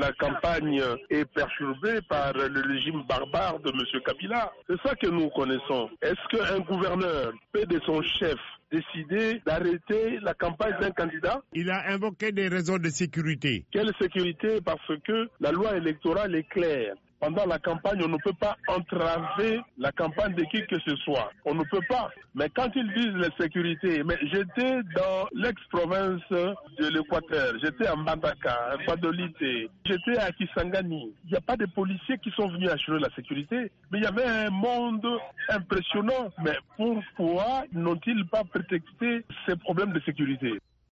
La campagne est perturbée par le régime barbare de M. Kabila. C'est ça que nous connaissons. Est-ce qu'un gouverneur peut de son chef décider d'arrêter la campagne d'un candidat? Il a invoqué des raisons de sécurité. Quelle sécurité? Parce que la loi électorale est claire pendant la campagne, on ne peut pas entraver la campagne de qui que ce soit. On ne peut pas. Mais quand ils disent la sécurité, mais j'étais dans l'ex-province de l'Équateur, j'étais à Mbandaka, à Guadolite, j'étais à Kisangani. Il n'y a pas de policiers qui sont venus assurer la sécurité, mais il y avait un monde impressionnant. Mais pourquoi n'ont-ils pas prétexté ces problèmes de sécurité?